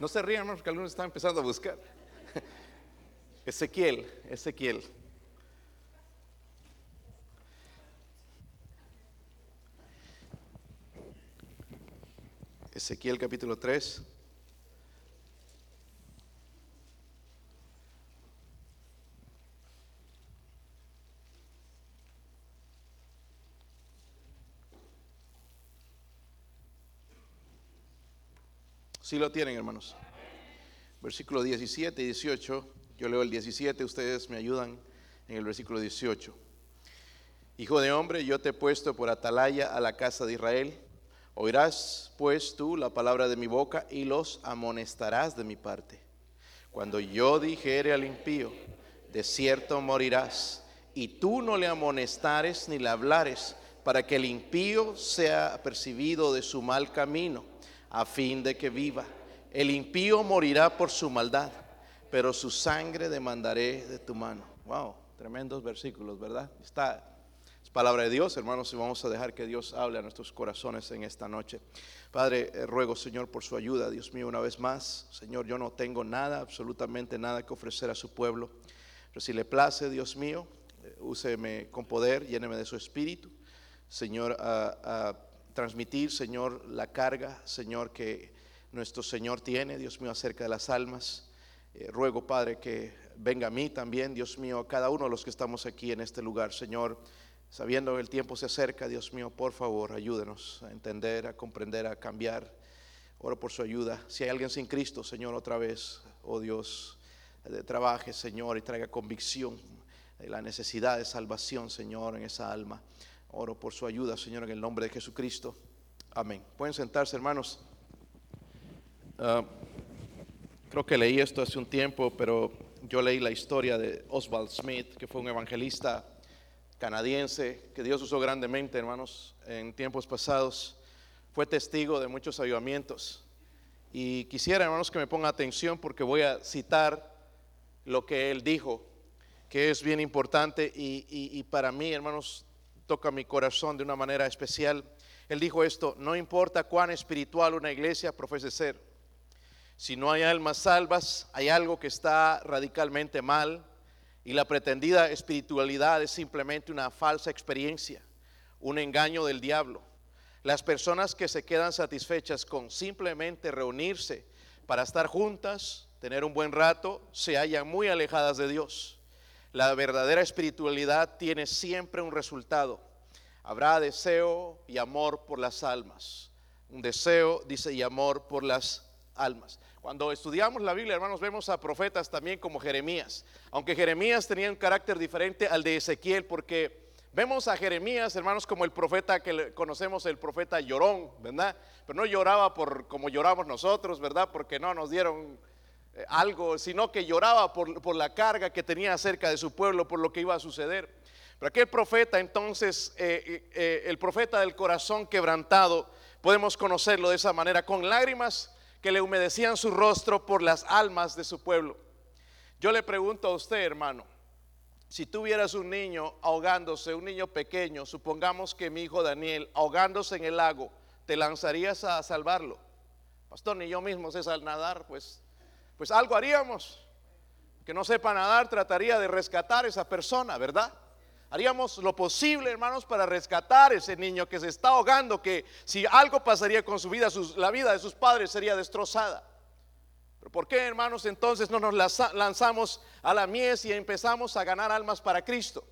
No se rían, hermanos, que algunos están empezando a buscar. Ezequiel, Ezequiel. Ezequiel capítulo 3. Si lo tienen, hermanos. Versículo 17 y 18. Yo leo el 17, ustedes me ayudan en el versículo 18. Hijo de hombre, yo te he puesto por atalaya a la casa de Israel. Oirás pues tú la palabra de mi boca y los amonestarás de mi parte. Cuando yo dijere al impío, de cierto morirás, y tú no le amonestares ni le hablares, para que el impío sea apercibido de su mal camino a fin de que viva. El impío morirá por su maldad, pero su sangre demandaré de tu mano. Wow, tremendos versículos, ¿verdad? Está es palabra de Dios, hermanos, y vamos a dejar que Dios hable a nuestros corazones en esta noche. Padre, eh, ruego, Señor, por su ayuda, Dios mío, una vez más. Señor, yo no tengo nada, absolutamente nada que ofrecer a su pueblo. Pero si le place, Dios mío, eh, úseme con poder, lléneme de su espíritu. Señor, a transmitir, Señor, la carga, Señor, que nuestro Señor tiene, Dios mío, acerca de las almas. Eh, ruego, Padre, que venga a mí también, Dios mío, a cada uno de los que estamos aquí en este lugar, Señor, sabiendo que el tiempo se acerca, Dios mío, por favor, ayúdenos a entender, a comprender, a cambiar. Oro por su ayuda. Si hay alguien sin Cristo, Señor, otra vez, oh Dios, eh, trabaje, Señor, y traiga convicción de la necesidad de salvación, Señor, en esa alma. Oro por su ayuda, Señor, en el nombre de Jesucristo. Amén. Pueden sentarse, hermanos. Ah, creo que leí esto hace un tiempo, pero yo leí la historia de Oswald Smith, que fue un evangelista canadiense que Dios usó grandemente, hermanos, en tiempos pasados. Fue testigo de muchos avivamientos. Y quisiera, hermanos, que me pongan atención porque voy a citar lo que él dijo, que es bien importante y, y para mí, hermanos, toca mi corazón de una manera especial. Él dijo esto, no importa cuán espiritual una iglesia profese ser, si no hay almas salvas, hay algo que está radicalmente mal y la pretendida espiritualidad es simplemente una falsa experiencia, un engaño del diablo. Las personas que se quedan satisfechas con simplemente reunirse para estar juntas, tener un buen rato, se hallan muy alejadas de Dios. La verdadera espiritualidad tiene siempre un resultado. Habrá deseo y amor por las almas. Un deseo, dice, y amor por las almas. Cuando estudiamos la Biblia, hermanos, vemos a profetas también como Jeremías. Aunque Jeremías tenía un carácter diferente al de Ezequiel, porque vemos a Jeremías, hermanos, como el profeta que conocemos, el profeta llorón, ¿verdad? Pero no lloraba por como lloramos nosotros, ¿verdad? Porque no nos dieron algo, sino que lloraba por, la carga que tenía acerca de su pueblo, por lo que iba a suceder. Pero aquel profeta, entonces, eh, eh, el profeta del corazón quebrantado, podemos conocerlo de esa manera, con lágrimas que le humedecían su rostro por las almas de su pueblo. Yo le pregunto a usted, hermano, si tuvieras un niño ahogándose, un niño pequeño, supongamos que mi hijo Daniel ahogándose en el lago, ¿te lanzarías a salvarlo? Pastor, ni yo mismo sé nadar, pues pues algo haríamos. Que no sepa nadar, trataría de rescatar a esa persona, ¿verdad? Haríamos lo posible, hermanos, para rescatar a ese niño que se está ahogando, que si algo pasaría con su vida, la vida de sus padres sería destrozada. Pero ¿por qué, hermanos, entonces no nos lanzamos a la mies y empezamos a ganar almas para Cristo?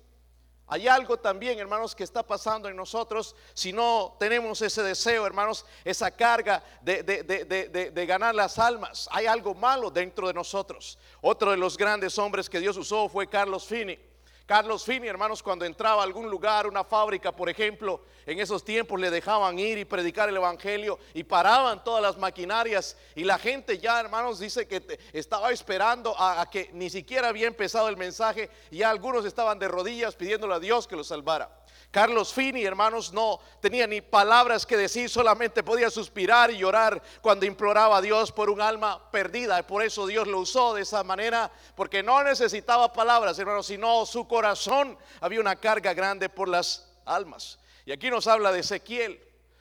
Hay algo también, hermanos, que está pasando en nosotros si no tenemos ese deseo, hermanos, esa carga de, ganar las almas. Hay algo malo dentro de nosotros. Otro de los grandes hombres que Dios usó fue Carlos Finney. Carlos Fini, hermanos, cuando entraba a algún lugar, una fábrica, por ejemplo, en esos tiempos le dejaban ir y predicar el Evangelio y paraban todas las maquinarias y la gente ya, hermanos, dice que estaba esperando a, que ni siquiera había empezado el mensaje y ya algunos estaban de rodillas pidiéndole a Dios que los salvara. Carlos Fini, hermanos, no tenía ni palabras que decir, solamente podía suspirar y llorar cuando imploraba a Dios por un alma perdida. Por eso Dios lo usó de esa manera, porque no necesitaba palabras, hermanos, sino su corazón había una carga grande por las almas. Y aquí nos habla de Ezequiel.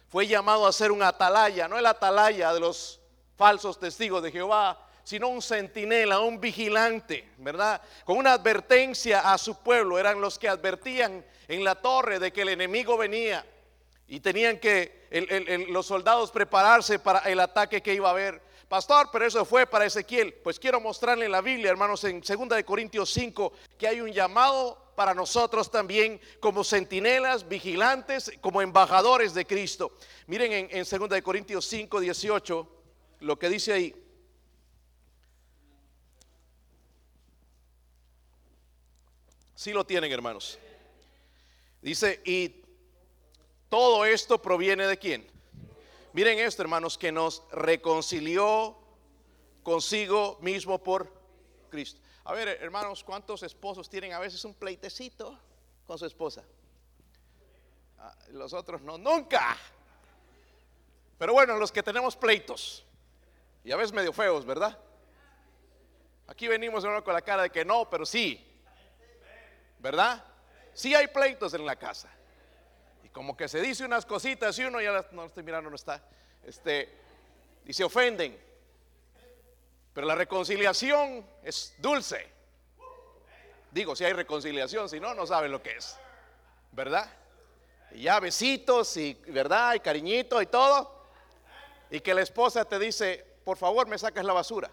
Fue llamado a ser un atalaya, no el atalaya de los falsos testigos de Jehová, sino un centinela, un vigilante, ¿verdad? Con una advertencia a su pueblo. Eran los que advertían en la torre de que el enemigo venía y tenían que los soldados prepararse para el ataque que iba a haber. Pastor, pero eso fue para Ezequiel. Pues quiero mostrarle en la Biblia, hermanos, en 2 de Corintios 5, que hay un llamado para nosotros también como centinelas, vigilantes, como embajadores de Cristo. Miren en, en 2 de Corintios 5, 18, lo que dice ahí. Si lo tienen, hermanos. Dice, y todo esto proviene de quién? Miren esto, hermanos, que nos reconcilió consigo mismo por Cristo. A ver, hermanos, ¿cuántos esposos tienen a veces un pleitecito con su esposa? Ah, los otros no, nunca. Pero bueno, los que tenemos pleitos, y a veces medio feos, ¿verdad? Aquí venimos hermano, con la cara de que no, pero sí. ¿Verdad? Sí hay pleitos en la casa como que se dice unas cositas y uno ya no estoy mirando, no está, este, y se ofenden. Pero la reconciliación es dulce. Digo, si hay reconciliación, si no, no saben lo que es. ¿Verdad? Y ya besitos y, ¿verdad? Y cariñito y todo. Y que la esposa te dice, por favor, me sacas la basura.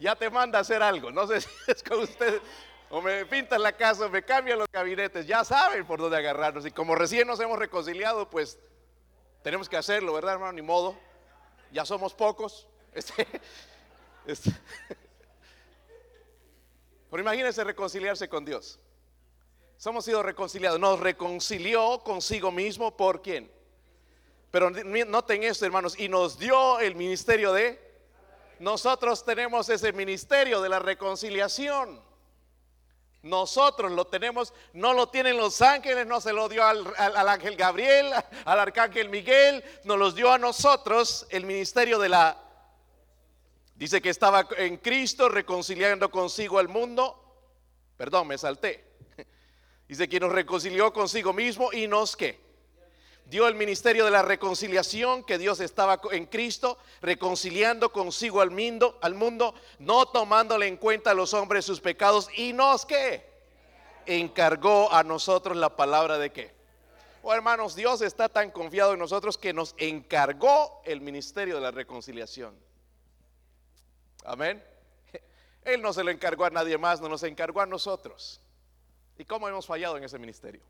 Ya te manda a hacer algo. No sé si es con ustedes o me pintan la casa, o me cambian los gabinetes, ya saben por dónde agarrarnos. Y como recién nos hemos reconciliado, pues tenemos que hacerlo, ¿verdad, hermano? Ni modo. Ya somos pocos. Este, este. Pero imagínense reconciliarse con Dios. Somos sido reconciliados. Nos reconcilió consigo mismo por quién. Pero noten esto, hermanos, y nos dio el ministerio de. Nosotros tenemos ese ministerio de la reconciliación. Nosotros lo tenemos, no lo tienen los ángeles, no se lo dio al, ángel Gabriel, al arcángel Miguel, nos los dio a nosotros el ministerio de la... Dice que estaba en Cristo reconciliando consigo al mundo. Perdón, me salté. Dice que nos reconcilió consigo mismo y nos que dio el ministerio de la reconciliación, que Dios estaba en Cristo, reconciliando consigo al mundo, al mundo, no tomándole en cuenta a los hombres sus pecados y nos que encargó a nosotros la palabra de qué. Oh hermanos, Dios está tan confiado en nosotros que nos encargó el ministerio de la reconciliación. Amén. Él no se lo encargó a nadie más, no nos encargó a nosotros. ¿Y cómo hemos fallado en ese ministerio?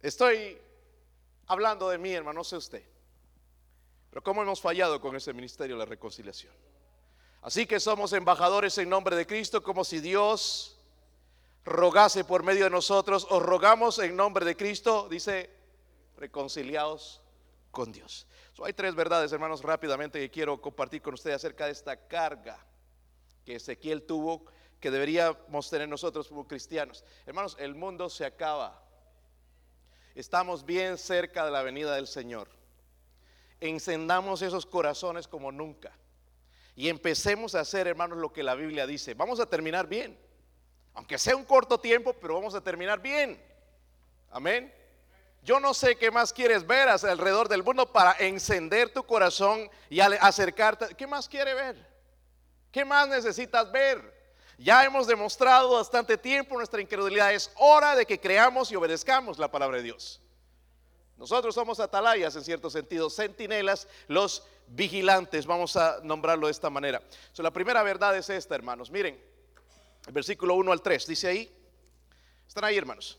Estoy hablando de mí, hermano, no sé usted. Pero cómo hemos fallado con ese ministerio de la reconciliación. Así que somos embajadores en nombre de Cristo, como si Dios rogase por medio de nosotros, os rogamos en nombre de Cristo, dice, reconciliados con Dios. hay tres verdades, hermanos, rápidamente que quiero compartir con ustedes acerca de esta carga que Ezequiel tuvo, que deberíamos tener nosotros como cristianos. Hermanos, el mundo se acaba estamos bien cerca de la venida del Señor. Encendamos esos corazones como nunca. Y empecemos a hacer, hermanos, lo que la Biblia dice. Vamos a terminar bien. Aunque sea un corto tiempo, pero vamos a terminar bien. Amén. Yo no sé qué más quieres ver alrededor del mundo para encender tu corazón y acercarte. ¿Qué más quiere ver? ¿Qué más necesitas ver? Ya hemos demostrado bastante tiempo nuestra incredulidad. Es hora de que creamos y obedezcamos la palabra de Dios. Nosotros somos atalayas en cierto sentido, centinelas, los vigilantes, vamos a nombrarlo de esta manera. la primera verdad es esta, hermanos. Miren, el versículo 1 al 3, dice ahí, están ahí, hermanos.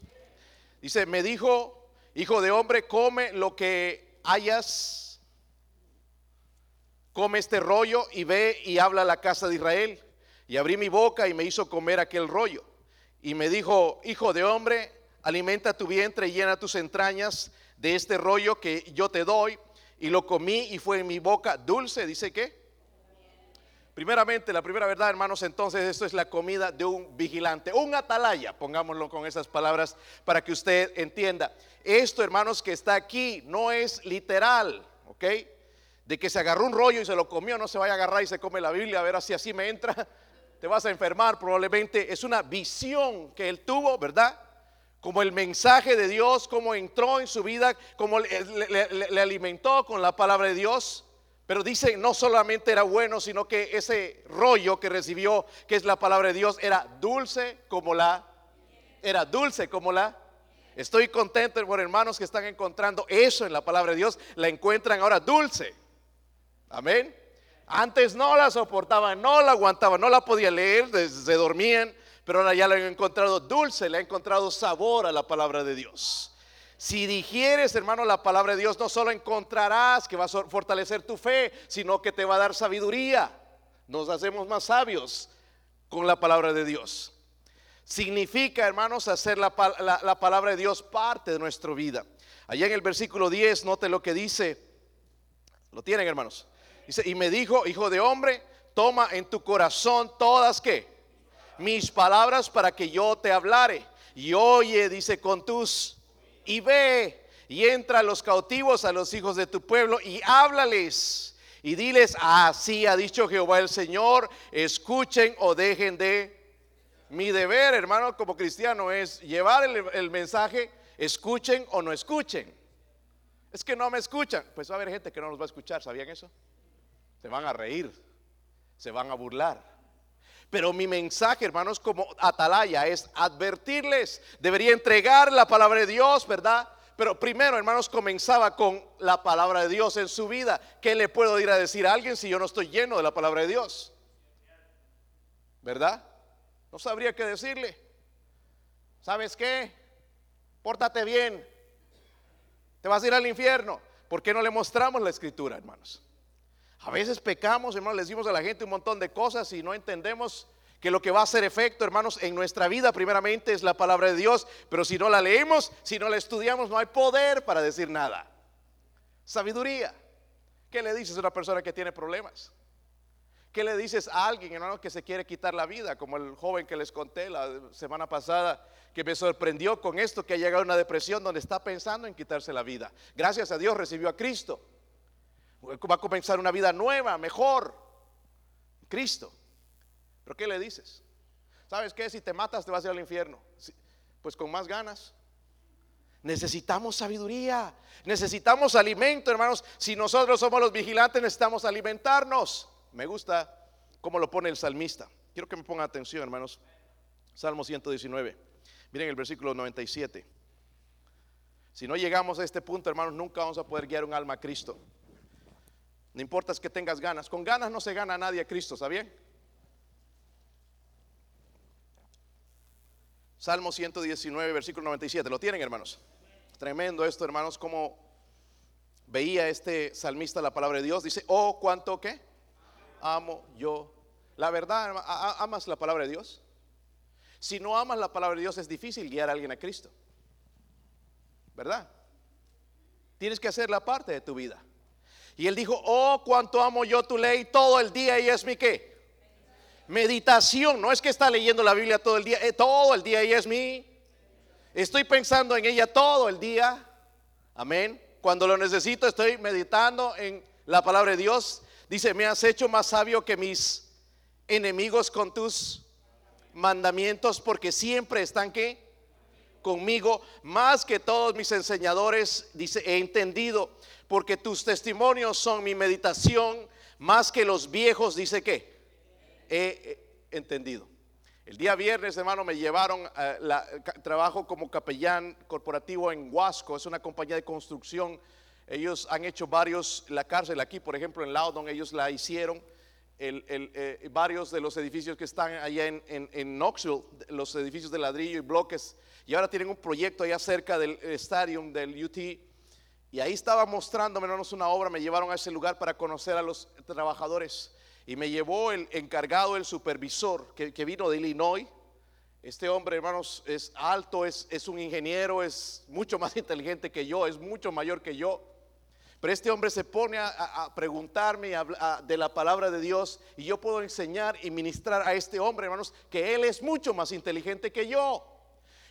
Dice, me dijo, hijo de hombre, come lo que hayas, come este rollo y ve y habla a la casa de Israel y abrí mi boca y me hizo comer aquel rollo. Y me dijo, hijo de hombre, alimenta tu vientre y llena tus entrañas de este rollo que yo te doy. Y lo comí y fue en mi boca dulce, dice que. Primeramente, la primera verdad, hermanos, entonces esto es la comida de un vigilante, un atalaya, pongámoslo con esas palabras para que usted entienda. Esto, hermanos, que está aquí no es literal, ¿ok? De que se agarró un rollo y se lo comió, no se vaya a agarrar y se come la Biblia, a ver si así me entra te vas a enfermar probablemente. Es una visión que él tuvo, ¿verdad? como el mensaje de Dios, como entró en su vida, como le, le, alimentó con la palabra de Dios. Pero dice, no solamente era bueno, sino que ese rollo que recibió, que es la palabra de Dios, era dulce como la, era dulce como la. Estoy contento por hermanos que están encontrando eso en la palabra de Dios, la encuentran ahora dulce. Amén. Antes no la soportaban, no la aguantaban, no la podía leer, se dormían, pero ahora ya le han encontrado dulce, le ha encontrado sabor a la palabra de Dios. Si digieres, hermano, la palabra de Dios, no solo encontrarás que va a fortalecer tu fe, sino que te va a dar sabiduría. Nos hacemos más sabios con la palabra de Dios. Significa, hermanos, hacer la, la palabra de Dios parte de nuestra vida. Allá en el versículo 10, note lo que dice. Lo tienen, hermanos. Y me dijo, hijo de hombre, toma en tu corazón todas que mis palabras para que yo te hablare. Y oye, dice, con tus, y ve, y entra a los cautivos, a los hijos de tu pueblo, y háblales. Y diles, así ha dicho Jehová el Señor, escuchen o dejen de... Mi deber, hermano, como cristiano, es llevar el, el mensaje, escuchen o no escuchen. Es que no me escuchan. Pues va a haber gente que no nos va a escuchar, ¿sabían eso? Se van a reír, se van a burlar. Pero mi mensaje, hermanos, como atalaya es advertirles. Debería entregar la palabra de Dios, ¿verdad? Pero primero, hermanos, comenzaba con la palabra de Dios en su vida. ¿Qué le puedo ir a decir a alguien si yo no estoy lleno de la palabra de Dios? ¿Verdad? No sabría qué decirle. ¿Sabes qué? Pórtate bien. Te vas a ir al infierno. ¿Por qué no le mostramos la escritura, hermanos? A veces pecamos, hermanos, le decimos a la gente un montón de cosas y no entendemos que lo que va a hacer efecto, hermanos, en nuestra vida primeramente es la palabra de Dios, pero si no la leemos, si no la estudiamos, no hay poder para decir nada. Sabiduría. ¿Qué le dices a una persona que tiene problemas? ¿Qué le dices a alguien, hermano, que se quiere quitar la vida? Como el joven que les conté la semana pasada, que me sorprendió con esto, que ha llegado a una depresión donde está pensando en quitarse la vida. Gracias a Dios recibió a Cristo va a comenzar una vida nueva, mejor. Cristo. ¿Pero qué le dices? ¿Sabes qué? Si te matas te vas a ir al infierno. Pues con más ganas. Necesitamos sabiduría, necesitamos alimento, hermanos. Si nosotros somos los vigilantes, necesitamos alimentarnos. Me gusta cómo lo pone el salmista. Quiero que me pongan atención, hermanos. Salmo 119. Miren el versículo 97. Si no llegamos a este punto, hermanos, nunca vamos a poder guiar un alma a Cristo. No importa es que tengas ganas. Con ganas no se gana a nadie a Cristo, ¿está bien? Salmo 119, versículo 97. ¿Lo tienen, hermanos? Tremendo esto, hermanos, como veía este salmista la palabra de Dios. Dice, oh, cuánto que amo yo. La verdad, ¿amas la palabra de Dios? Si no amas la palabra de Dios, es difícil guiar a alguien a Cristo. ¿Verdad? Tienes que hacer la parte de tu vida. Y él dijo, oh, cuánto amo yo tu ley todo el día y es mi qué. Meditación, no es que está leyendo la Biblia todo el día, eh, todo el día y es mi. Estoy pensando en ella todo el día. Amén. Cuando lo necesito estoy meditando en la palabra de Dios. Dice, me has hecho más sabio que mis enemigos con tus mandamientos porque siempre están que conmigo más que todos mis enseñadores. Dice, he entendido porque tus testimonios son mi meditación, más que los viejos, dice que he entendido. El día viernes, hermano, me llevaron a la, trabajo como capellán corporativo en Huasco, es una compañía de construcción. Ellos han hecho varios, la cárcel aquí, por ejemplo, en Loudon, ellos la hicieron. Eh, varios de los edificios que están allá en, en, Knoxville, los edificios de ladrillo y bloques, y ahora tienen un proyecto allá cerca del estadio del UT y ahí estaba mostrándome hermanos, una obra, me llevaron a ese lugar para conocer a los trabajadores. Y me llevó el encargado, el supervisor, que, vino de Illinois. Este hombre, hermanos, es alto, es, es, un ingeniero, es mucho más inteligente que yo, es mucho mayor que yo. Pero este hombre se pone a, preguntarme de la palabra de Dios y yo puedo enseñar y ministrar a este hombre, hermanos, que él es mucho más inteligente que yo.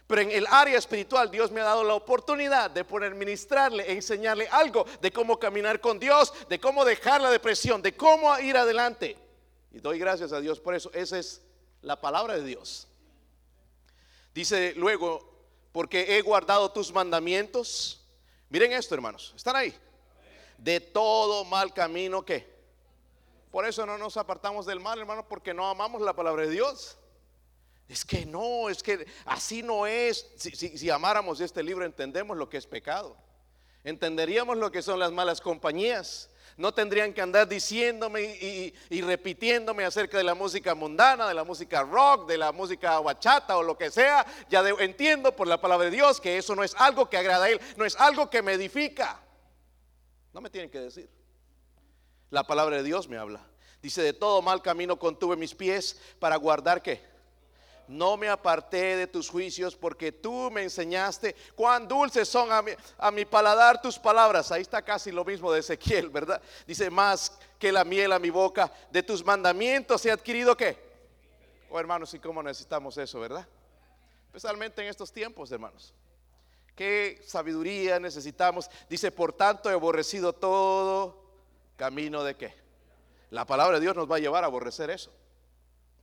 Pero en el área espiritual Dios me ha dado la oportunidad de poder ministrarle e enseñarle algo de cómo caminar con Dios, de cómo dejar la depresión, de cómo ir adelante. Y doy gracias a Dios por eso. Esa es la palabra de Dios. Dice luego, porque he guardado tus mandamientos. Miren esto, hermanos, están ahí. De todo mal camino que. Por eso no nos apartamos del mal, hermanos, porque no amamos la palabra de Dios. Es que no, es que así no es. Si, amáramos este libro, entendemos lo que es pecado. Entenderíamos lo que son las malas compañías no tendrían que andar diciéndome y, repitiéndome acerca de la música mundana, de la música rock, de la música bachata o lo que sea. Ya entiendo por la palabra de Dios que eso no es algo que agrada a Él, no es algo que me edifica. No me tienen que decir. La palabra de Dios me habla. Dice, de todo mal camino contuve mis pies para guardar qué no me aparté de tus juicios porque tú me enseñaste cuán dulces son a mi, a mi, paladar tus palabras. Ahí está casi lo mismo de Ezequiel, ¿verdad? Dice, más que la miel a mi boca, de tus mandamientos he adquirido qué. Oh hermanos, y cómo necesitamos eso, ¿verdad? Especialmente en estos tiempos, hermanos. Qué sabiduría necesitamos. Dice, por tanto he aborrecido todo camino de qué. La palabra de Dios nos va a llevar a aborrecer eso.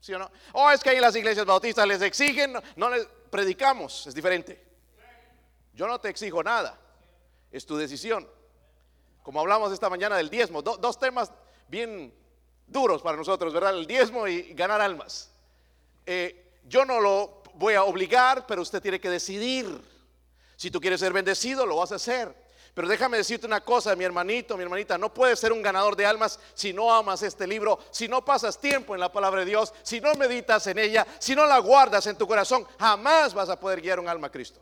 ¿Sí o? Oh, es que ahí las iglesias bautistas les exigen, no, les predicamos, es diferente. Yo no te exijo nada, es tu decisión. Como hablamos esta mañana del diezmo, dos temas bien duros para nosotros, ¿verdad? El diezmo y ganar almas. Eh, yo no lo voy a obligar, pero usted tiene que decidir. Si tú quieres ser bendecido, lo vas a hacer. Pero déjame decirte una cosa, mi hermanito, mi hermanita, no puedes ser un ganador de almas si no amas este libro, si no pasas tiempo en la palabra de Dios, si no meditas en ella, si no la guardas en tu corazón, jamás vas a poder guiar un alma a Cristo.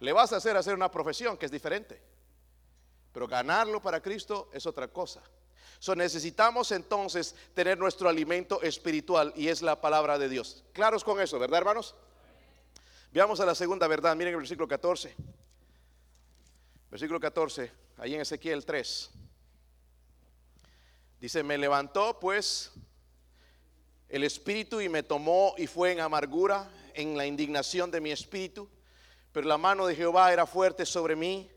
Le vas a hacer hacer una profesión que es diferente. Pero ganarlo para Cristo es otra cosa. So, necesitamos entonces tener nuestro alimento espiritual y es la palabra de Dios. Claros con eso, ¿verdad, hermanos? Veamos a la segunda verdad. Miren el versículo 14. Versículo 14, ahí en Ezequiel 3. Dice, me levantó pues el espíritu y me tomó y fue en amargura, en la indignación de mi espíritu, pero la mano de Jehová era fuerte sobre mí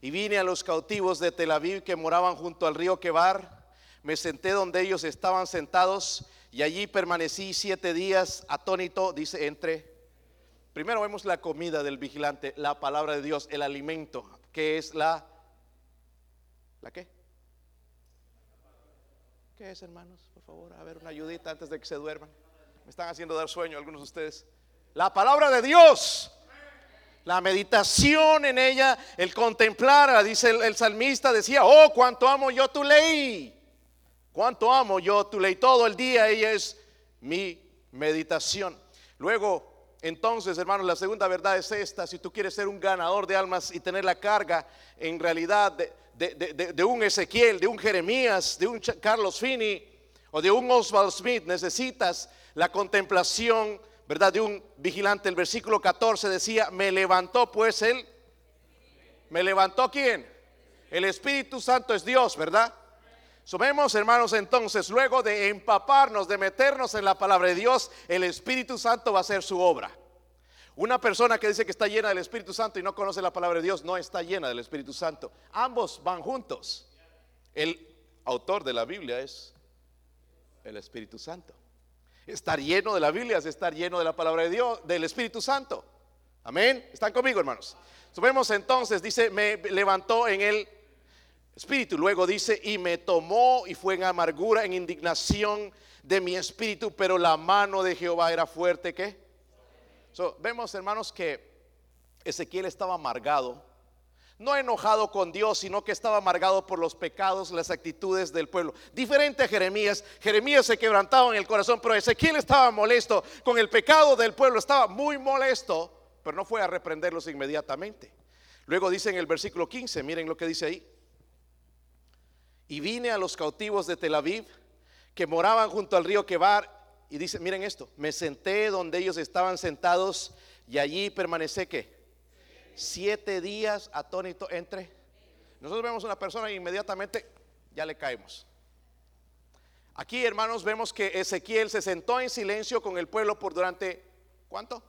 y vine a los cautivos de Tel Aviv que moraban junto al río Quebar, me senté donde ellos estaban sentados y allí permanecí siete días atónito, dice, entre... Primero vemos la comida del vigilante, la palabra de Dios, el alimento que es la... ¿La qué? ¿Qué es, hermanos? Por favor, a ver una ayudita antes de que se duerman. Me están haciendo dar sueño algunos de ustedes. La palabra de Dios. La meditación en ella, el contemplar, dice el, el, salmista, decía, oh, cuánto amo yo tu ley. Cuánto amo yo tu ley. Todo el día ella es mi meditación. Luego entonces, hermanos, la segunda verdad es esta. Si tú quieres ser un ganador de almas y tener la carga en realidad de, un Ezequiel, de un Jeremías, de un Carlos Fini o de un Oswald Smith, necesitas la contemplación, ¿verdad? De un vigilante. El versículo 14 decía, me levantó pues él. ¿Me levantó quién? El Espíritu Santo es Dios, ¿verdad? Subemos, hermanos, entonces, luego de empaparnos, de meternos en la palabra de Dios, el Espíritu Santo va a hacer su obra. Una persona que dice que está llena del Espíritu Santo y no conoce la palabra de Dios, no está llena del Espíritu Santo. Ambos van juntos. El autor de la Biblia es el Espíritu Santo. Estar lleno de la Biblia es estar lleno de la palabra de Dios, del Espíritu Santo. Amén. ¿Están conmigo, hermanos? Subemos entonces, dice, me levantó en el espíritu. Luego dice, y me tomó y fue en amargura, en indignación de mi espíritu, pero la mano de Jehová era fuerte que. vemos, hermanos, que Ezequiel estaba amargado, no enojado con Dios, sino que estaba amargado por los pecados, las actitudes del pueblo. Diferente a Jeremías, Jeremías se quebrantaba en el corazón, pero Ezequiel estaba molesto con el pecado del pueblo, estaba muy molesto, pero no fue a reprenderlos inmediatamente. Luego dice en el versículo 15, miren lo que dice ahí. Y vine a los cautivos de Tel Aviv que moraban junto al río Quebar. Y dice, miren esto, me senté donde ellos estaban sentados y allí permanecé que siete días atónito entre. Nosotros vemos una persona e inmediatamente ya le caemos. Aquí, hermanos, vemos que Ezequiel se sentó en silencio con el pueblo por durante, ¿cuánto?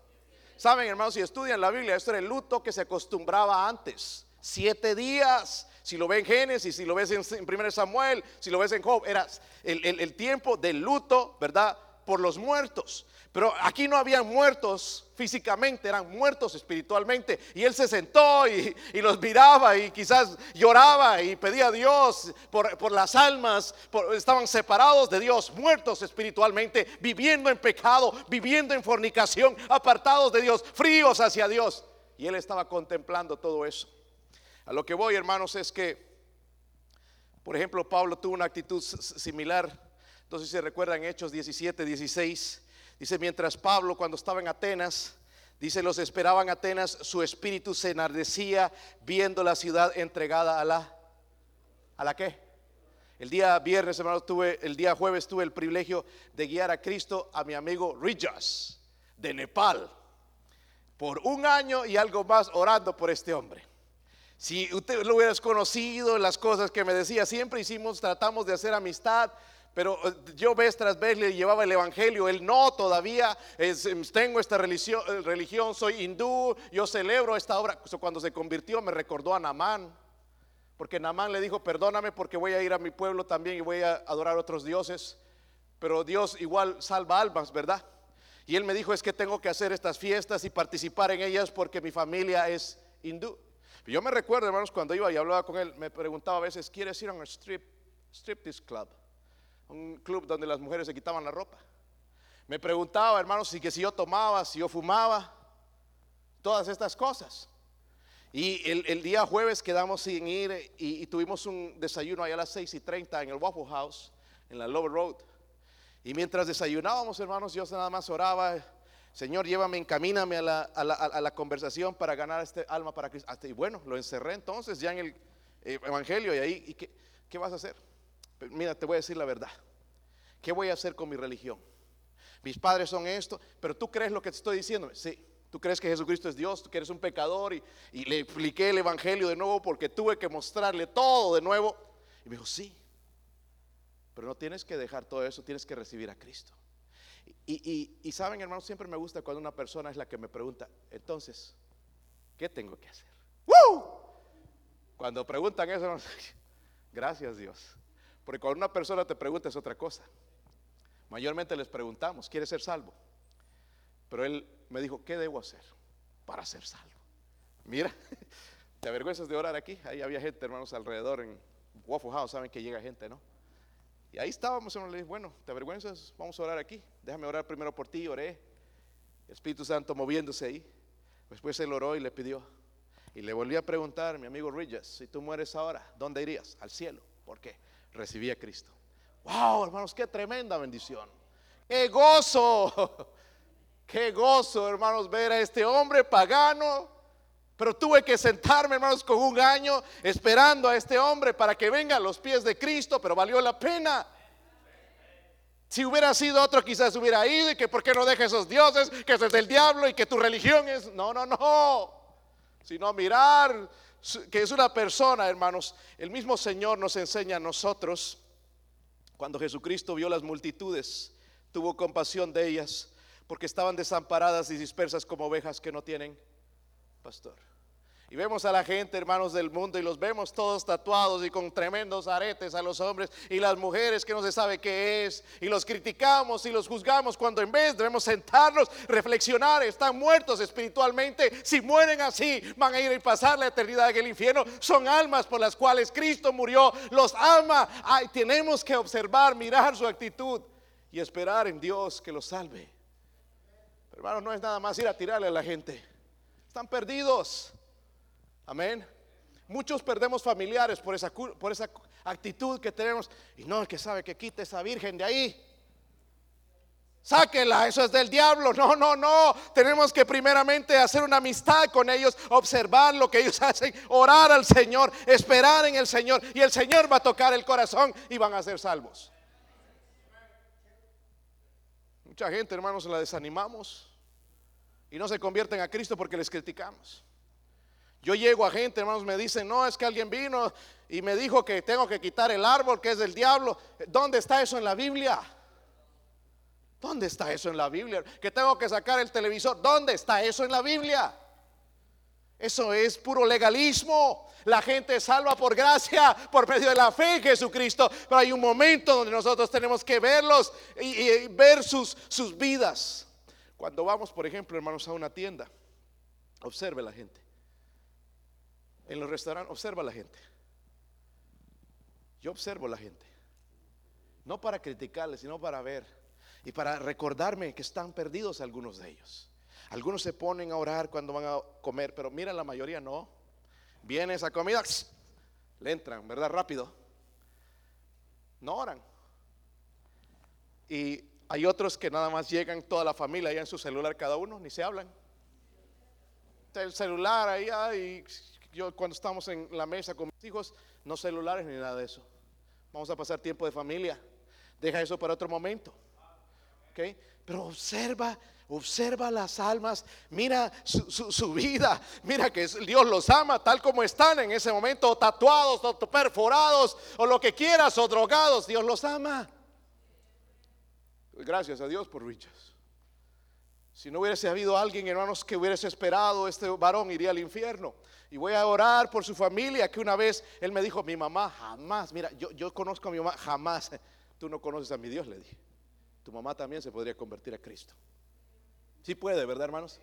Saben, hermanos, si estudian la Biblia, esto era el luto que se acostumbraba antes. Siete días si lo ves en Génesis, si lo ves en, 1 Samuel, si lo ves en Job, era el, el tiempo del luto, ¿verdad? Por los muertos. Pero aquí no habían muertos físicamente, eran muertos espiritualmente. Y él se sentó y, los miraba y quizás lloraba y pedía a Dios por, las almas. estaban separados de Dios, muertos espiritualmente, viviendo en pecado, viviendo en fornicación, apartados de Dios, fríos hacia Dios. Y él estaba contemplando todo eso. A lo que voy, hermanos, es que, por ejemplo, Pablo tuvo una actitud similar. Entonces, se recuerdan Hechos 17, 16 Dice, mientras Pablo cuando estaba en Atenas, dice, los esperaban Atenas, su espíritu se enardecía viendo la ciudad entregada a la, ¿a la qué? El día viernes, hermano, tuve, el día jueves tuve el privilegio de guiar a Cristo a mi amigo Rijas de Nepal por un año y algo más orando por este hombre. Si usted lo hubieras conocido, las cosas que me decía, siempre hicimos, tratamos de hacer amistad, pero eh, yo vez tras vez le llevaba el evangelio, él no todavía em, tengo esta religión, eh, religión, soy hindú, yo celebro esta obra. Cuando se convirtió me recordó a Namán, porque Namán le dijo, perdóname porque voy a ir a mi pueblo también y voy a adorar a otros dioses, pero Dios igual salva almas, ¿verdad? Y él me dijo, es que tengo que hacer estas fiestas y participar en ellas porque mi familia es hindú. Yo me recuerdo, hermanos, cuando iba y hablaba con él, me preguntaba a veces, ¿quieres ir a un strip, striptease club? un club donde las mujeres se quitaban la ropa. Me preguntaba, hermanos, si que si yo tomaba, si yo fumaba, todas estas cosas. Y el, día jueves quedamos sin ir y, tuvimos un desayuno allá a las 6 y 30 en el Waffle House, en la Lower Road. Y mientras desayunábamos, hermanos, yo nada más oraba, Señor, llévame, encamíname a la, a la, conversación para ganar este alma para Cristo. Y bueno, lo encerré entonces ya en el eh, Evangelio y ahí, ¿y qué, qué vas a hacer? mira, te voy a decir la verdad. ¿Qué voy a hacer con mi religión? Mis padres son esto, pero tú crees lo que te estoy diciendo. Sí, tú crees que Jesucristo es Dios, tú que eres un pecador y, le expliqué el Evangelio de nuevo porque tuve que mostrarle todo de nuevo. Y me dijo, sí, pero no tienes que dejar todo eso, tienes que recibir a Cristo. Y, saben, hermanos, siempre me gusta cuando una persona es la que me pregunta, entonces, ¿qué tengo que hacer? Cuando preguntan eso, gracias Dios. Porque cuando una persona te pregunta es otra cosa. Mayormente les preguntamos, ¿quieres ser salvo? Pero él me dijo, ¿qué debo hacer para ser salvo? Mira, te avergüenzas de orar aquí. Ahí había gente, hermanos, alrededor en Waffle House, saben que llega gente, ¿no? Y ahí estábamos, hermano, le dije, bueno, ¿te avergüenzas? Vamos a orar aquí. Déjame orar primero por ti, oré. Espíritu Santo moviéndose ahí. Después él oró y le pidió. Y le volví a preguntar, mi amigo Ridges, si tú mueres ahora, ¿dónde irías? Al cielo. ¿Por qué? recibí a Cristo. Wow, hermanos, qué tremenda bendición. Qué gozo. Qué gozo, hermanos, ver a este hombre pagano. Pero tuve que sentarme, hermanos, con un año esperando a este hombre para que venga a los pies de Cristo, pero valió la pena. Si hubiera sido otro, quizás hubiera ido y que por qué no deja esos dioses, que es del diablo y que tu religión es. No, no, no. Sino mirar que es una persona, hermanos. El mismo Señor nos enseña a nosotros, cuando Jesucristo vio las multitudes, tuvo compasión de ellas, porque estaban desamparadas y dispersas como ovejas que no tienen pastor. Y vemos a la gente, hermanos del mundo, y los vemos todos tatuados y con tremendos aretes a los hombres y las mujeres que no se sabe qué es. Y los criticamos y los juzgamos cuando en vez debemos sentarnos, reflexionar, están muertos espiritualmente. Si mueren así, van a ir a pasar la eternidad en el infierno. Son almas por las cuales Cristo murió, los ama. Ay, tenemos que observar, mirar su actitud y esperar en Dios que los salve. Pero hermanos, no es nada más ir a tirarle a la gente. Están perdidos. Amén. Muchos perdemos familiares por esa, por esa actitud que tenemos. Y no, el que sabe que quite esa virgen de ahí. Sáquela, eso es del diablo. No, no, no. Tenemos que primeramente hacer una amistad con ellos, observar lo que ellos hacen, orar al Señor, esperar en el Señor. Y el Señor va a tocar el corazón y van a ser salvos. Mucha gente, hermanos, la desanimamos y no se convierten a Cristo porque les criticamos. Yo llego a gente, hermanos, me dicen, no, es que alguien vino y me dijo que tengo que quitar el árbol que es del diablo. ¿Dónde está eso en la Biblia? ¿Dónde está eso en la Biblia? Que tengo que sacar el televisor. ¿Dónde está eso en la Biblia? Eso es puro legalismo. La gente salva por gracia, por medio de la fe en Jesucristo. Pero hay un momento donde nosotros tenemos que verlos y, ver sus, sus vidas. Cuando vamos, por ejemplo, hermanos, a una tienda, observe la gente. En los restaurantes, observa la gente. Yo observo la gente. No para criticarles, sino para ver. Y para recordarme que están perdidos algunos de ellos. Algunos se ponen a orar cuando van a comer, pero mira, la mayoría no. Viene esa comida, le entran, ¿verdad? Rápido. No oran. Y hay otros que nada más llegan toda la familia allá en su celular cada uno, ni se hablan. El celular ahí, y yo cuando estamos en la mesa con mis hijos, no celulares ni nada de eso. Vamos a pasar tiempo de familia. Deja eso para otro momento. ¿Okay? Pero observa, observa las almas, mira su, vida, mira que Dios los ama tal como están en ese momento, o tatuados, o perforados, o lo que quieras, o drogados, Dios los ama. Gracias a Dios por Richards. Si no hubiese habido alguien, hermanos, que hubiese esperado, este varón iría al infierno. Y voy a orar por su familia, que una vez él me dijo, mi mamá jamás, mira, yo, conozco a mi mamá, jamás. Tú no conoces a mi Dios, le dije. Tu mamá también se podría convertir a Cristo. Sí puede, ¿verdad, hermanos?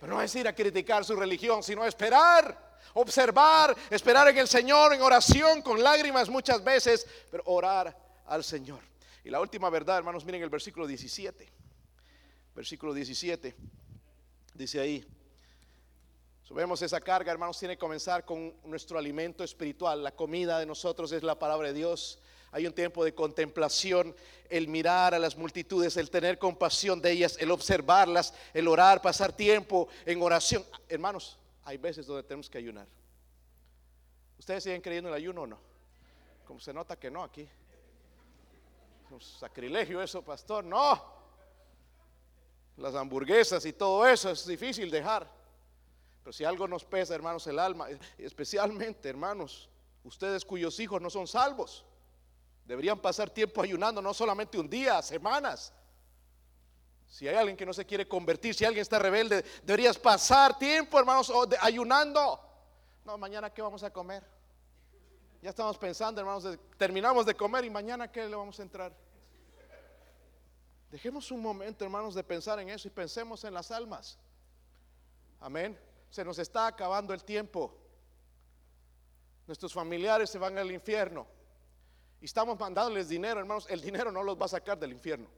Pero no es ir a criticar su religión, sino esperar, observar, esperar en el Señor en oración, con lágrimas muchas veces, pero orar al Señor. Y la última verdad, hermanos, miren el versículo 17. Versículo 17. Dice ahí. Subemos esa carga, hermanos, tiene que comenzar con nuestro alimento espiritual. La comida de nosotros es la palabra de Dios. Hay un tiempo de contemplación, el mirar a las multitudes, el tener compasión de ellas, el observarlas, el orar, pasar tiempo en oración. Hermanos, hay veces donde tenemos que ayunar. ¿Ustedes siguen creyendo en el ayuno o no? Como se nota que no aquí sacrilegio eso, pastor. No. Las hamburguesas y todo eso es difícil dejar. Pero si algo nos pesa, hermanos, el alma, especialmente, hermanos, ustedes cuyos hijos no son salvos, deberían pasar tiempo ayunando, no solamente un día, semanas. Si hay alguien que no se quiere convertir, si alguien está rebelde, deberías pasar tiempo, hermanos, ayunando. No, mañana qué vamos a comer. Ya estamos pensando, hermanos, terminamos de comer y mañana qué le vamos a entrar. Dejemos un momento, hermanos, de pensar en eso y pensemos en las almas. Amén. Se nos está acabando el tiempo. Nuestros familiares se van al infierno. Y estamos mandándoles dinero, hermanos. El dinero no los va a sacar del infierno.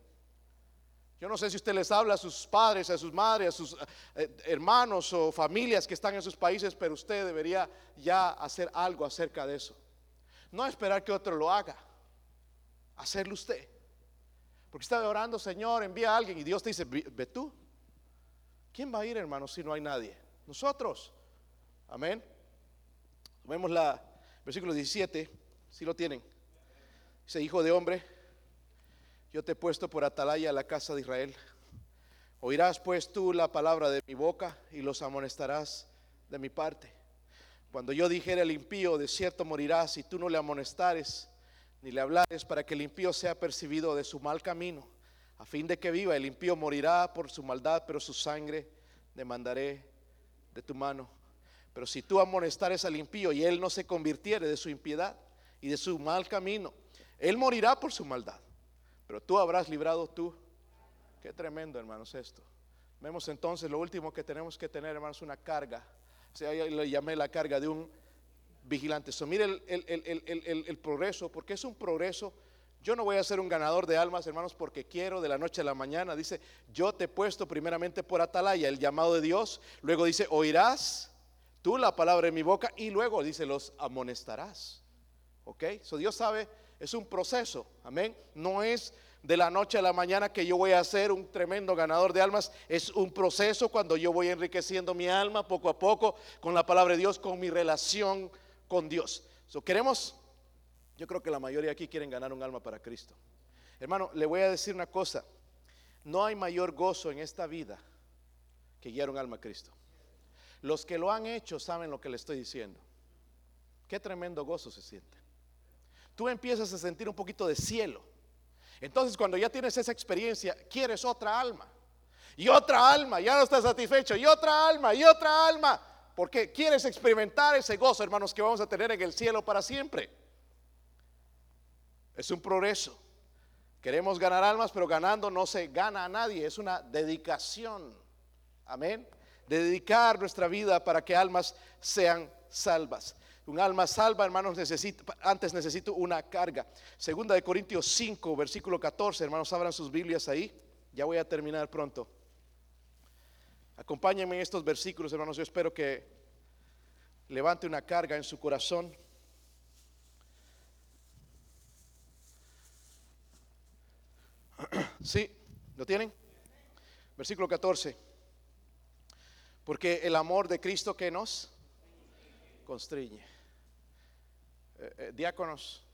Yo no sé si usted les habla a sus padres, a sus madres, a sus eh, hermanos o familias que están en sus países, pero usted debería ya hacer algo acerca de eso. No esperar que otro lo haga. Hacerlo usted. Porque está orando, Señor, envía a alguien y Dios te dice, ve tú. ¿Quién va a ir, hermano, si no hay nadie? Nosotros. Amén. Vemos la versículo 17, si lo tienen. Dice, hijo de hombre, yo te he puesto por atalaya a la casa de Israel. Oirás pues tú la palabra de mi boca y los amonestarás de mi parte. Cuando yo dijera el impío, de cierto morirás, si tú no le amonestares ni le hablares para que el impío sea percibido de su mal camino, a fin de que viva. El impío morirá por su maldad, pero su sangre demandaré de tu mano. Pero si tú amonestares al impío y él no se convirtiere de su impiedad y de su mal camino, él morirá por su maldad. Pero tú habrás librado tú. Qué tremendo, hermanos, esto. Vemos entonces lo último que tenemos que tener, hermanos, una carga sea, le llamé la carga de un vigilante. So, mire el, progreso, porque es un progreso. Yo no voy a ser un ganador de almas, hermanos, porque quiero de la noche a la mañana. Dice, yo te he puesto primeramente por atalaya, el llamado de Dios. Luego dice, oirás tú la palabra de mi boca. Y luego dice, los amonestarás. ¿Ok? So Dios sabe, es un proceso. Amén. No es de la noche a la mañana que yo voy a ser un tremendo ganador de almas. Es un proceso cuando yo voy enriqueciendo mi alma poco a poco con la palabra de Dios, con mi relación con Dios. Queremos, yo creo que la mayoría aquí quieren ganar un alma para Cristo. Hermano, le voy a decir una cosa. No hay mayor gozo en esta vida que guiar un alma a Cristo. Los que lo han hecho saben lo que le estoy diciendo. Qué tremendo gozo se siente. Tú empiezas a sentir un poquito de cielo entonces cuando ya tienes esa experiencia, quieres otra alma. Y otra alma, ya no estás satisfecho. Y otra alma, y otra alma. Porque quieres experimentar ese gozo, hermanos, que vamos a tener en el cielo para siempre. Es un progreso. Queremos ganar almas, pero ganando no se gana a nadie, es una dedicación. Amén. De dedicar nuestra vida para que almas sean salvas. Un alma salva, hermanos, antes necesito una carga. Segunda de Corintios 5, versículo 14, hermanos, abran sus Biblias ahí. Ya voy a terminar pronto. Acompáñenme en estos versículos, hermanos. Yo espero que levante una carga en su corazón. ¿Sí? ¿Lo tienen? Versículo 14. Porque el amor de Cristo que nos constriñe. Eh, eh, diáconos,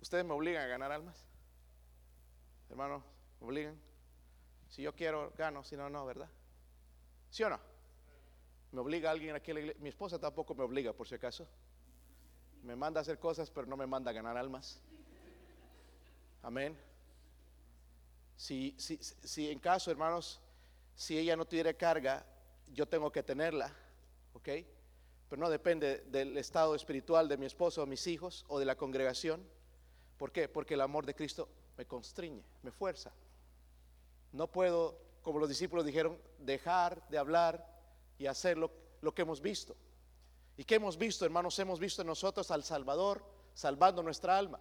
¿ustedes me obligan a ganar almas? Hermano, ¿me obligan? Si yo quiero, gano, si no, no, ¿verdad? ¿Sí o no? ¿Me obliga alguien aquí a la iglesia? Mi esposa tampoco me obliga, por si acaso. Me manda a hacer cosas, pero no me manda a ganar almas. Amén. Si, si, si en caso, hermanos, si ella no tuviera carga, yo tengo que tenerla, ¿ok? Pero no depende del estado espiritual de mi esposo o mis hijos o de la congregación. ¿Por qué? Porque el amor de Cristo me constriñe, me fuerza. No puedo, como los discípulos dijeron, dejar de hablar y hacer lo, lo que hemos visto. ¿Y qué hemos visto, hermanos? Hemos visto en nosotros al Salvador salvando nuestra alma.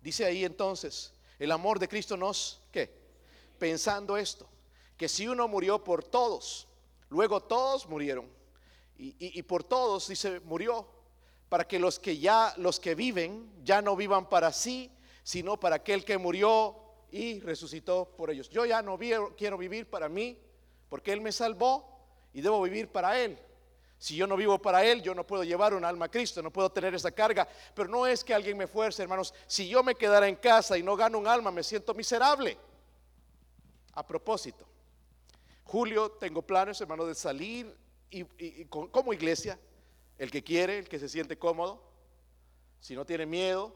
Dice ahí entonces, el amor de Cristo nos, ¿qué? Pensando esto, que si uno murió por todos, luego todos murieron. Y, por todos, dice, murió, para que los que ya, los que viven, ya no vivan para sí, sino para aquel que murió y resucitó por ellos. Yo ya no quiero vivir para mí, porque Él me salvó y debo vivir para Él. Si yo no vivo para Él, yo no puedo llevar un alma a Cristo, no puedo tener esa carga. Pero no es que alguien me fuerce, hermanos. Si yo me quedara en casa y no gano un alma, me siento miserable. A propósito, Julio, tengo planes, hermanos, de salir y, como iglesia, el que quiere, el que se siente cómodo, si no tiene miedo,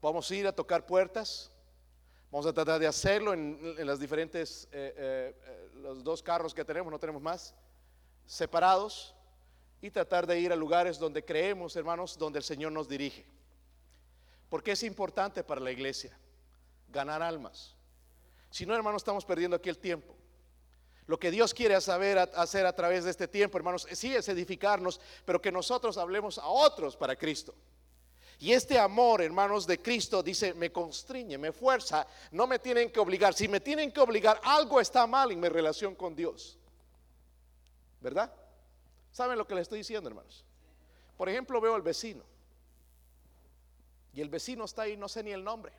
vamos a ir a tocar puertas. Vamos a tratar de hacerlo en, las diferentes, eh, eh, los dos carros que tenemos, no tenemos más separados y tratar de ir a lugares donde creemos, hermanos, donde el Señor nos dirige. Porque es importante para la iglesia ganar almas. Si no, hermanos, estamos perdiendo aquí el tiempo. Lo que Dios quiere saber hacer a través de este tiempo, hermanos, sí es edificarnos, pero que nosotros hablemos a otros para Cristo. Y este amor, hermanos, de Cristo, dice, me constriñe, me fuerza, no me tienen que obligar. Si me tienen que obligar, algo está mal en mi relación con Dios. ¿Verdad? ¿Saben lo que les estoy diciendo, hermanos? Por ejemplo, veo al vecino. Y el vecino está ahí, no sé ni el nombre.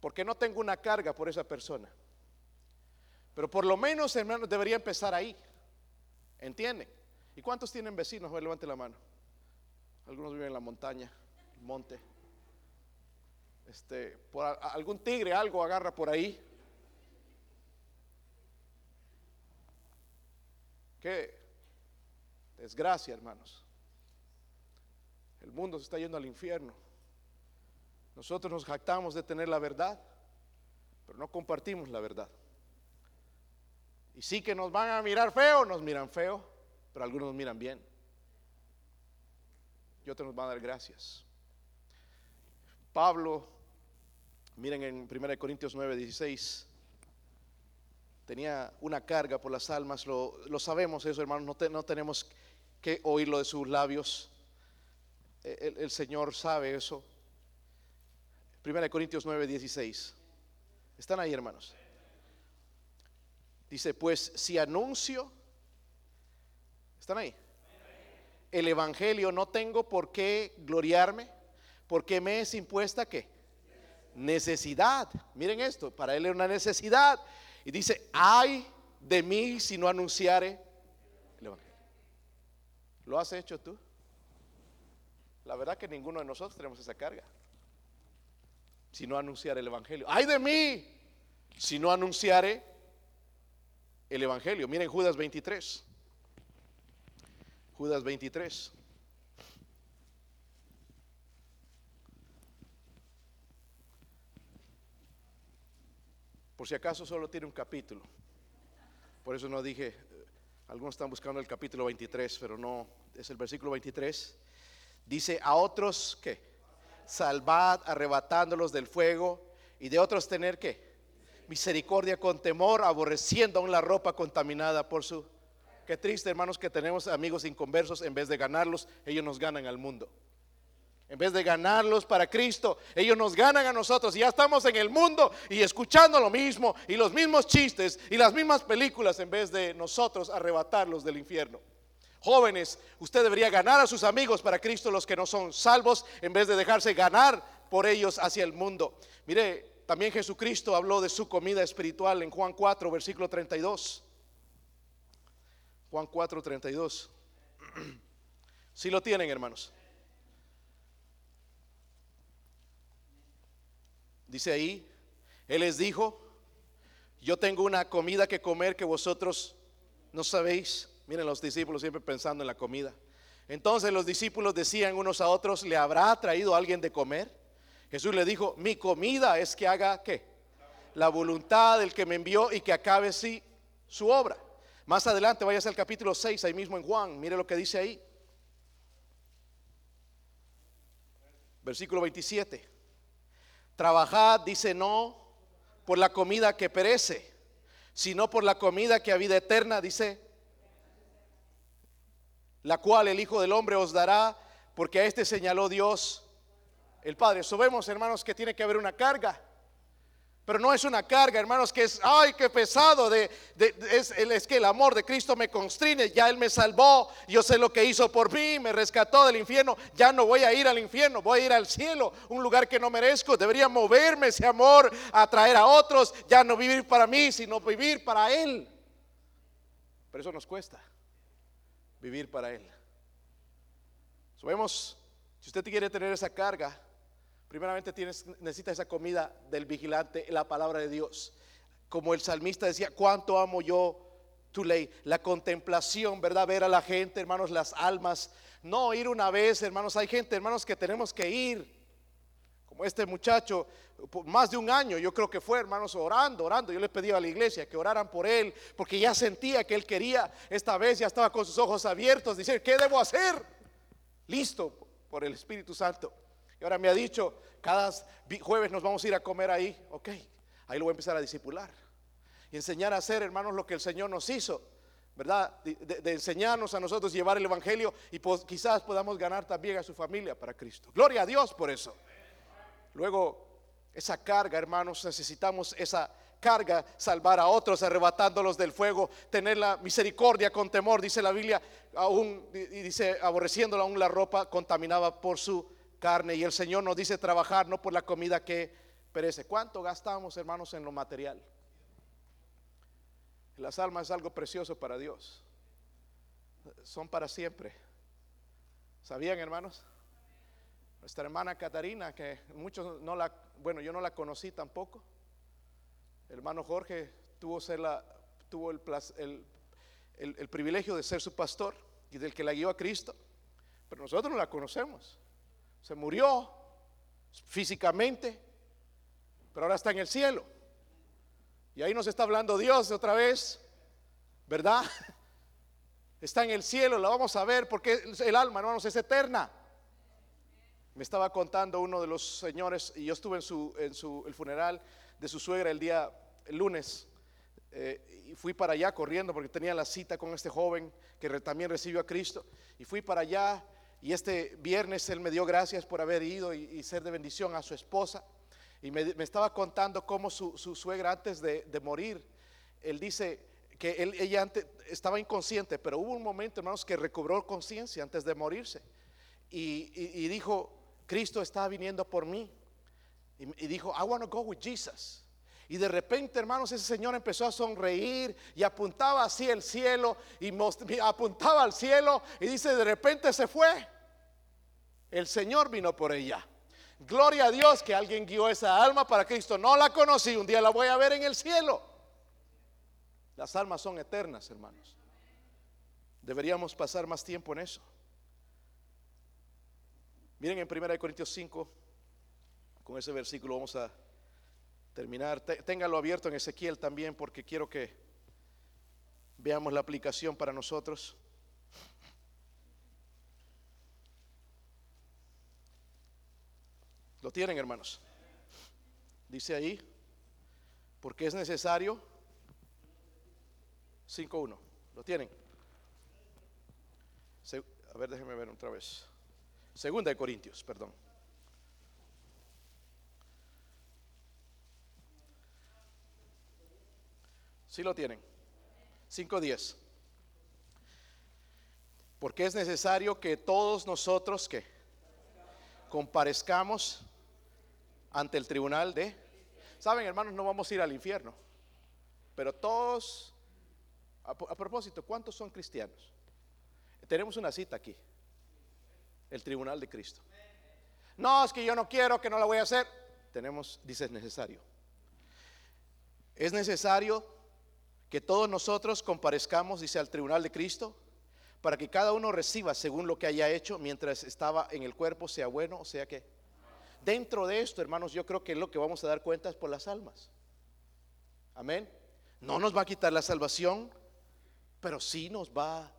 Porque no tengo una carga por esa persona. Pero por lo menos, hermanos, debería empezar ahí. ¿Entienden? ¿Y cuántos tienen vecinos? A levante la mano. Algunos viven en la montaña, el monte. Este, por algún tigre, algo agarra por ahí. Qué desgracia, hermanos. El mundo se está yendo al infierno. Nosotros nos jactamos de tener la verdad, pero no compartimos la verdad. Y sí que nos van a mirar feo, nos miran feo, pero algunos nos miran bien. Y otros nos van a dar gracias. Pablo, miren en 1 Corintios 9, 16 tenía una carga por las almas, lo, sabemos eso, hermanos, no, tenemos que oírlo de sus labios. E, el, Señor sabe eso. 1 Corintios 9, 16. ¿Están ahí, hermanos? Dice, pues si anuncio, ¿están ahí? El Evangelio no tengo por qué gloriarme, porque me es impuesta qué? Necesidad. Miren esto, para él era una necesidad. Y dice, ay de mí si no anunciare el Evangelio. ¿Lo has hecho tú? La verdad que ninguno de nosotros tenemos esa carga. Si no anunciare el Evangelio. Ay de mí si no anunciare el Evangelio. Miren Judas 23. Judas 23. Por si acaso solo tiene un capítulo. Por eso no dije, algunos están buscando el capítulo 23, pero no, es el versículo 23. Dice, a otros, ¿qué? salvad arrebatándolos del fuego y de otros tener que misericordia con temor, aborreciendo aún la ropa contaminada por su... Qué triste, hermanos, que tenemos amigos inconversos, en vez de ganarlos, ellos nos ganan al mundo. En vez de ganarlos para Cristo, ellos nos ganan a nosotros. Y ya estamos en el mundo y escuchando lo mismo y los mismos chistes y las mismas películas en vez de nosotros arrebatarlos del infierno. Jóvenes, usted debería ganar a sus amigos para Cristo, los que no son salvos, en vez de dejarse ganar por ellos hacia el mundo. Mire, también Jesucristo habló de su comida espiritual en Juan 4, versículo 32. Juan 4, 32. Si lo tienen, hermanos. Dice ahí, Él les dijo, yo tengo una comida que comer que vosotros no sabéis. Miren los discípulos siempre pensando en la comida. Entonces los discípulos decían unos a otros, ¿le habrá traído alguien de comer? Jesús le dijo, mi comida es que haga qué? La voluntad del que me envió y que acabe sí su obra. Más adelante vayas al capítulo 6, ahí mismo en Juan, mire lo que dice ahí. Versículo 27. Trabajad, dice no, por la comida que perece, sino por la comida que a vida eterna, dice, la cual el Hijo del Hombre os dará, porque a este señaló Dios el Padre. Sabemos, hermanos, que tiene que haber una carga. Pero no es una carga, hermanos, que es, ay, qué pesado. De, es, que el amor de Cristo me constrine. Ya Él me salvó. Yo sé lo que hizo por mí. Me rescató del infierno. Ya no voy a ir al infierno. Voy a ir al cielo. Un lugar que no merezco. Debería moverme ese amor a traer a otros. Ya no vivir para mí, sino vivir para Él. Pero eso nos cuesta. Vivir para Él. Sabemos, si usted quiere tener esa carga, Primeramente tienes, necesitas esa comida del vigilante, la palabra de Dios. Como el salmista decía, cuánto amo yo tu ley. La contemplación, ¿verdad? Ver a la gente, hermanos, las almas. No ir una vez, hermanos. Hay gente, hermanos, que tenemos que ir. Como este muchacho, más de un año, yo creo que fue, hermanos, orando, orando. Yo le pedí a la iglesia que oraran por él, porque ya sentía que él quería. Esta vez ya estaba con sus ojos abiertos, decir, ¿qué debo hacer? Listo por el Espíritu Santo. Y ahora me ha dicho, cada jueves nos vamos a ir a comer ahí. Ok, ahí lo voy a empezar a discipular. Y enseñar a hacer, hermanos, lo que el Señor nos hizo. ¿Verdad? De, enseñarnos a nosotros llevar el Evangelio y pues, quizás podamos ganar también a su familia para Cristo. Gloria a Dios por eso. Luego, esa carga, hermanos, necesitamos esa carga, salvar a otros, arrebatándolos del fuego, tener la misericordia con temor, dice la Biblia, aún, y dice, aborreciéndola aún la ropa contaminada por su carne y el Señor nos dice trabajar no por la comida que perece. ¿Cuánto gastamos, hermanos, en lo material? Las almas es algo precioso para Dios. Son para siempre. ¿Sabían, hermanos? Nuestra hermana Catarina, que muchos no la, bueno, yo no la conocí tampoco. El hermano Jorge tuvo, ser la, tuvo el, el, el privilegio de ser su pastor y del que la guió a Cristo. Pero nosotros no la conocemos se murió físicamente, pero ahora está en el cielo. Y ahí nos está hablando Dios otra vez, ¿verdad? Está en el cielo, la vamos a ver porque el alma, hermanos, es eterna. Me estaba contando uno de los señores, y yo estuve en su, en su el funeral de su suegra el día lunes, eh, y fui para allá corriendo porque tenía la cita con este joven que también recibió a Cristo, y fui para allá y este viernes él me dio gracias por haber ido y, ser de bendición a su esposa. Y me, estaba contando cómo su, suegra antes de, morir, él dice que ella estaba inconsciente, pero hubo un momento, hermanos, que recobró conciencia antes de morirse. Y, dijo, Cristo está viniendo por mí. Y, dijo, I want to go with Jesus. Y de repente, hermanos, ese señor empezó a sonreír y apuntaba así el cielo y apuntaba al cielo y dice, de repente se fue. El Señor vino por ella. Gloria a Dios que alguien guió esa alma para Cristo. No la conocí, un día la voy a ver en el cielo. Las almas son eternas, hermanos. Deberíamos pasar más tiempo en eso. Miren en 1 Corintios 5, con ese versículo vamos a terminar. Téngalo abierto en Ezequiel también porque quiero que veamos la aplicación para nosotros. Lo tienen, hermanos. Dice ahí, porque es necesario 5.1. ¿Lo tienen? A ver, déjenme ver otra vez. Segunda de Corintios, perdón. Sí lo tienen. 5.10. Porque es necesario que todos nosotros que comparezcamos ante el tribunal de... Saben, hermanos, no vamos a ir al infierno. Pero todos, a, a propósito, ¿cuántos son cristianos? Tenemos una cita aquí. El tribunal de Cristo. No, es que yo no quiero, que no la voy a hacer. Tenemos, dice, es necesario. Es necesario que todos nosotros comparezcamos, dice, al tribunal de Cristo, para que cada uno reciba según lo que haya hecho mientras estaba en el cuerpo, sea bueno o sea que. Dentro de esto, hermanos, yo creo que lo que vamos a dar cuenta es por las almas. Amén. No nos va a quitar la salvación, pero sí nos va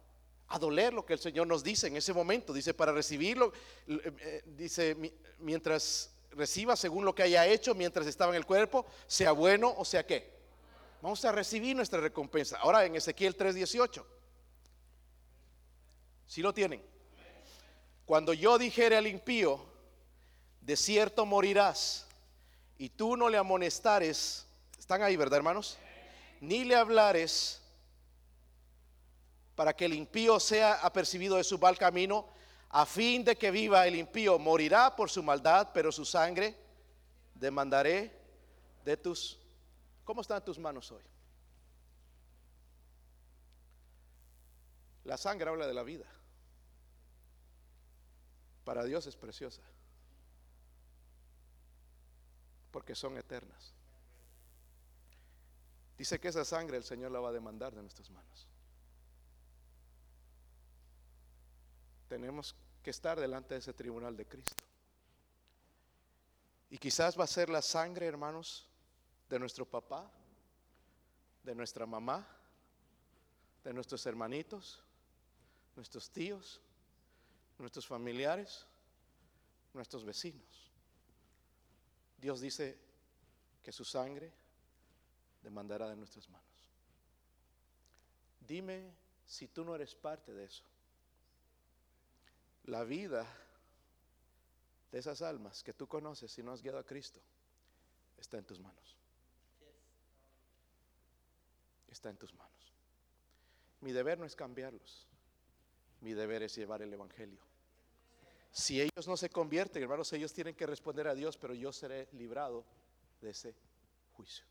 a doler lo que el Señor nos dice en ese momento. Dice, para recibirlo, eh, dice, mientras reciba según lo que haya hecho, mientras estaba en el cuerpo, sea bueno o sea que. Vamos a recibir nuestra recompensa. Ahora en Ezequiel 3:18. Si lo tienen. Cuando yo dijere al impío, de cierto morirás, y tú no le amonestares, están ahí, ¿verdad, hermanos? Ni le hablares para que el impío sea apercibido de su mal camino, a fin de que viva el impío, morirá por su maldad, pero su sangre demandaré de tus ¿Cómo están tus manos hoy? La sangre habla de la vida. Para Dios es preciosa. Porque son eternas. Dice que esa sangre el Señor la va a demandar de nuestras manos. Tenemos que estar delante de ese tribunal de Cristo. Y quizás va a ser la sangre, hermanos, de nuestro papá, de nuestra mamá, de nuestros hermanitos, nuestros tíos, nuestros familiares, nuestros vecinos. Dios dice que su sangre demandará de nuestras manos. Dime si tú no eres parte de eso. La vida de esas almas que tú conoces y no has guiado a Cristo está en tus manos está en tus manos. Mi deber no es cambiarlos, mi deber es llevar el Evangelio. Si ellos no se convierten, hermanos, ellos tienen que responder a Dios, pero yo seré librado de ese juicio.